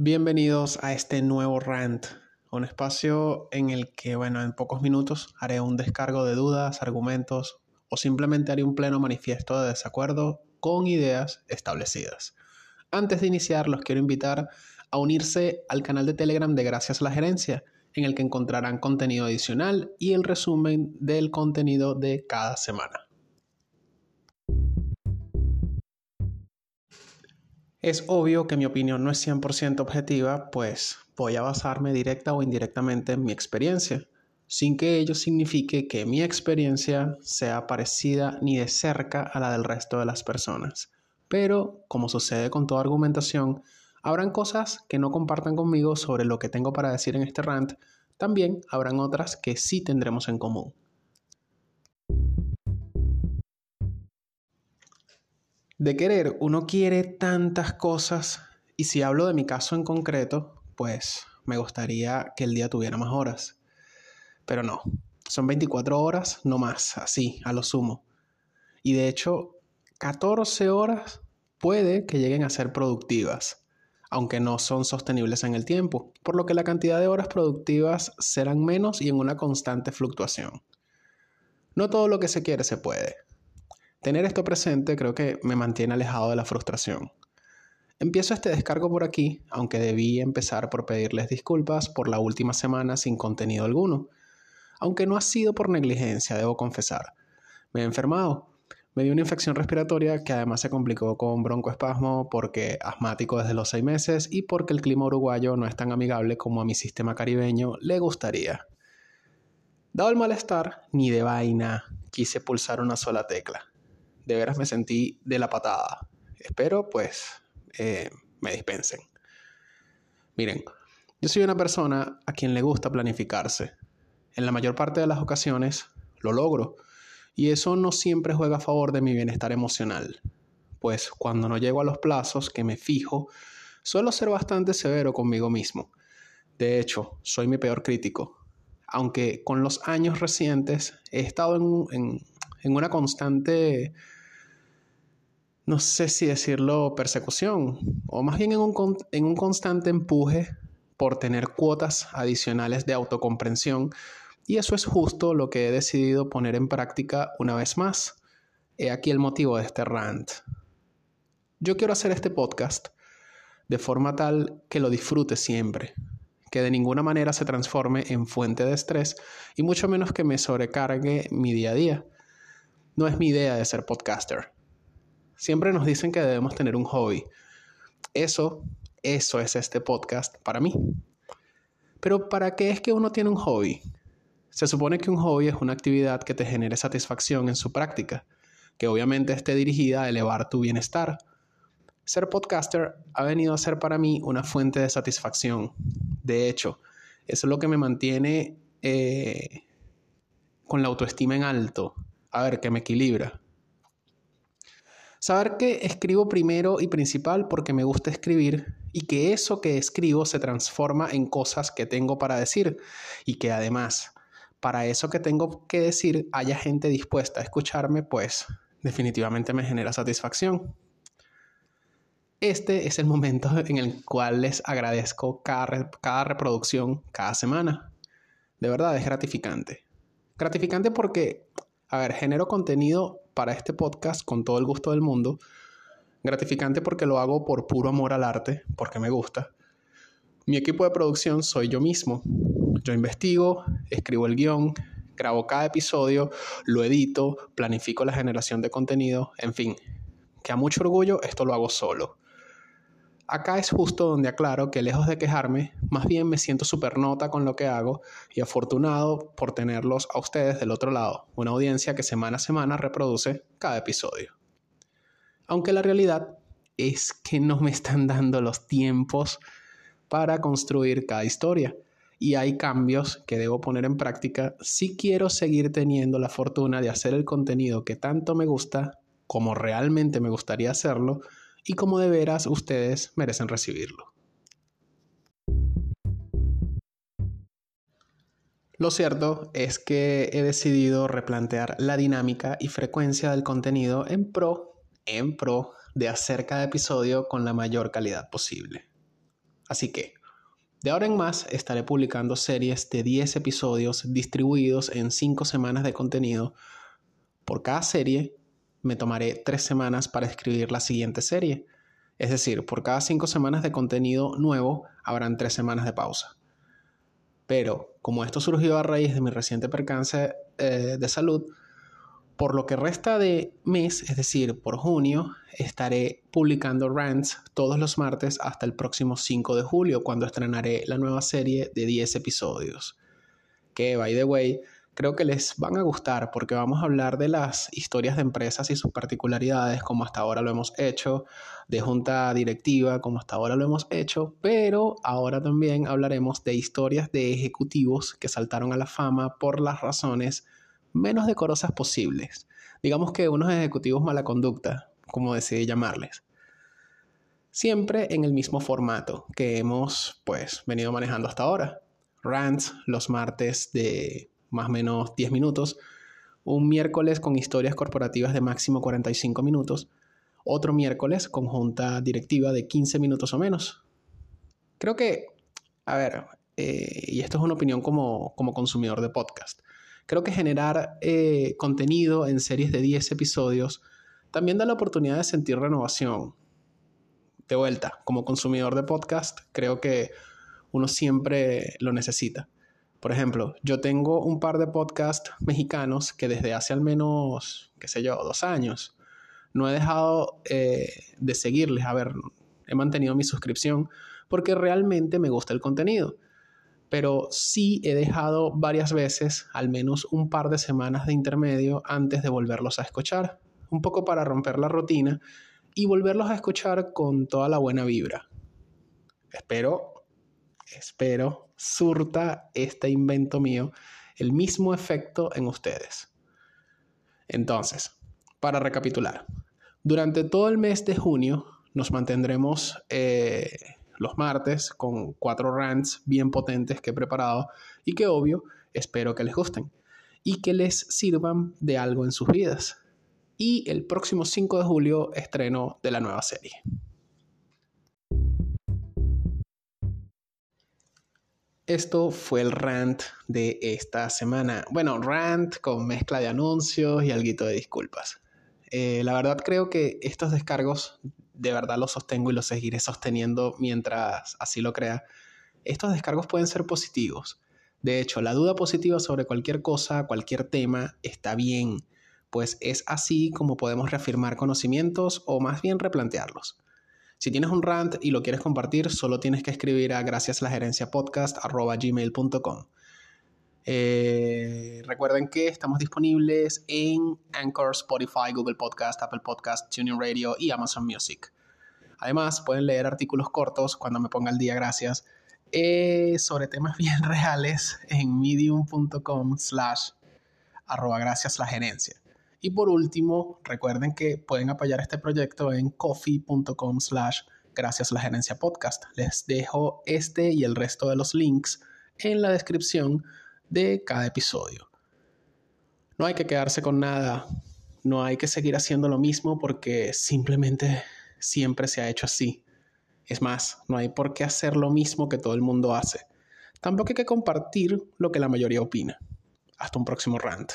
Bienvenidos a este nuevo rant, un espacio en el que, bueno, en pocos minutos haré un descargo de dudas, argumentos o simplemente haré un pleno manifiesto de desacuerdo con ideas establecidas. Antes de iniciar, los quiero invitar a unirse al canal de Telegram de Gracias a la Gerencia, en el que encontrarán contenido adicional y el resumen del contenido de cada semana. Es obvio que mi opinión no es 100% objetiva, pues voy a basarme directa o indirectamente en mi experiencia, sin que ello signifique que mi experiencia sea parecida ni de cerca a la del resto de las personas. Pero, como sucede con toda argumentación, habrán cosas que no compartan conmigo sobre lo que tengo para decir en este rant, también habrán otras que sí tendremos en común. De querer, uno quiere tantas cosas y si hablo de mi caso en concreto, pues me gustaría que el día tuviera más horas. Pero no, son 24 horas, no más, así, a lo sumo. Y de hecho, 14 horas puede que lleguen a ser productivas, aunque no son sostenibles en el tiempo, por lo que la cantidad de horas productivas serán menos y en una constante fluctuación. No todo lo que se quiere se puede. Tener esto presente creo que me mantiene alejado de la frustración. Empiezo este descargo por aquí, aunque debí empezar por pedirles disculpas por la última semana sin contenido alguno. Aunque no ha sido por negligencia, debo confesar. Me he enfermado. Me dio una infección respiratoria que además se complicó con broncoespasmo porque asmático desde los seis meses y porque el clima uruguayo no es tan amigable como a mi sistema caribeño le gustaría. Dado el malestar, ni de vaina quise pulsar una sola tecla de veras me sentí de la patada. Espero pues eh, me dispensen. Miren, yo soy una persona a quien le gusta planificarse. En la mayor parte de las ocasiones lo logro y eso no siempre juega a favor de mi bienestar emocional, pues cuando no llego a los plazos que me fijo, suelo ser bastante severo conmigo mismo. De hecho, soy mi peor crítico, aunque con los años recientes he estado en, en una constante no sé si decirlo persecución, o más bien en un, en un constante empuje por tener cuotas adicionales de autocomprensión, y eso es justo lo que he decidido poner en práctica una vez más. He aquí el motivo de este rant. Yo quiero hacer este podcast de forma tal que lo disfrute siempre, que de ninguna manera se transforme en fuente de estrés y mucho menos que me sobrecargue mi día a día. No es mi idea de ser podcaster. Siempre nos dicen que debemos tener un hobby. Eso, eso es este podcast para mí. Pero ¿para qué es que uno tiene un hobby? Se supone que un hobby es una actividad que te genere satisfacción en su práctica, que obviamente esté dirigida a elevar tu bienestar. Ser podcaster ha venido a ser para mí una fuente de satisfacción. De hecho, eso es lo que me mantiene eh, con la autoestima en alto. A ver, que me equilibra. Saber que escribo primero y principal porque me gusta escribir y que eso que escribo se transforma en cosas que tengo para decir y que además para eso que tengo que decir haya gente dispuesta a escucharme, pues definitivamente me genera satisfacción. Este es el momento en el cual les agradezco cada, cada reproducción cada semana. De verdad es gratificante. Gratificante porque, a ver, genero contenido para este podcast con todo el gusto del mundo. Gratificante porque lo hago por puro amor al arte, porque me gusta. Mi equipo de producción soy yo mismo. Yo investigo, escribo el guion, grabo cada episodio, lo edito, planifico la generación de contenido, en fin, que a mucho orgullo esto lo hago solo. Acá es justo donde aclaro que lejos de quejarme, más bien me siento súper nota con lo que hago y afortunado por tenerlos a ustedes del otro lado, una audiencia que semana a semana reproduce cada episodio. Aunque la realidad es que no me están dando los tiempos para construir cada historia y hay cambios que debo poner en práctica si quiero seguir teniendo la fortuna de hacer el contenido que tanto me gusta como realmente me gustaría hacerlo y como de veras ustedes merecen recibirlo. Lo cierto es que he decidido replantear la dinámica y frecuencia del contenido en pro, en pro de hacer cada episodio con la mayor calidad posible. Así que, de ahora en más estaré publicando series de 10 episodios distribuidos en 5 semanas de contenido. Por cada serie me tomaré 3 semanas para escribir la siguiente serie. Es decir, por cada 5 semanas de contenido nuevo habrán 3 semanas de pausa. Pero como esto surgió a raíz de mi reciente percance eh, de salud, por lo que resta de mes, es decir, por junio, estaré publicando rants todos los martes hasta el próximo 5 de julio, cuando estrenaré la nueva serie de 10 episodios. Que, by the way, creo que les van a gustar porque vamos a hablar de las historias de empresas y sus particularidades, como hasta ahora lo hemos hecho, de junta directiva, como hasta ahora lo hemos hecho, pero ahora también hablaremos de historias de ejecutivos que saltaron a la fama por las razones menos decorosas posibles. Digamos que unos ejecutivos mala conducta, como decidí llamarles. Siempre en el mismo formato que hemos pues venido manejando hasta ahora. Rants los martes de más o menos 10 minutos, un miércoles con historias corporativas de máximo 45 minutos, otro miércoles con junta directiva de 15 minutos o menos. Creo que, a ver, eh, y esto es una opinión como, como consumidor de podcast, Creo que generar eh, contenido en series de 10 episodios también da la oportunidad de sentir renovación. De vuelta, como consumidor de podcast, creo que uno siempre lo necesita. Por ejemplo, yo tengo un par de podcasts mexicanos que desde hace al menos, qué sé yo, dos años, no he dejado eh, de seguirles. A ver, he mantenido mi suscripción porque realmente me gusta el contenido pero sí he dejado varias veces al menos un par de semanas de intermedio antes de volverlos a escuchar, un poco para romper la rutina y volverlos a escuchar con toda la buena vibra. Espero, espero, surta este invento mío el mismo efecto en ustedes. Entonces, para recapitular, durante todo el mes de junio nos mantendremos eh, los martes con cuatro rants bien potentes que he preparado y que obvio espero que les gusten y que les sirvan de algo en sus vidas. Y el próximo 5 de julio estreno de la nueva serie. Esto fue el rant de esta semana. Bueno, rant con mezcla de anuncios y algo de disculpas. Eh, la verdad creo que estos descargos de verdad lo sostengo y lo seguiré sosteniendo mientras así lo crea, estos descargos pueden ser positivos. De hecho, la duda positiva sobre cualquier cosa, cualquier tema, está bien, pues es así como podemos reafirmar conocimientos o más bien replantearlos. Si tienes un rant y lo quieres compartir, solo tienes que escribir a gracias la gerencia eh, recuerden que estamos disponibles en Anchor, Spotify, Google Podcast, Apple Podcast, Tuning Radio y Amazon Music. Además, pueden leer artículos cortos cuando me ponga el día, gracias, eh, sobre temas bien reales en medium.com slash arroba gracias la gerencia. Y por último, recuerden que pueden apoyar este proyecto en coffee.com slash gracias la gerencia podcast. Les dejo este y el resto de los links en la descripción de cada episodio. No hay que quedarse con nada, no hay que seguir haciendo lo mismo porque simplemente siempre se ha hecho así. Es más, no hay por qué hacer lo mismo que todo el mundo hace. Tampoco hay que compartir lo que la mayoría opina. Hasta un próximo rant.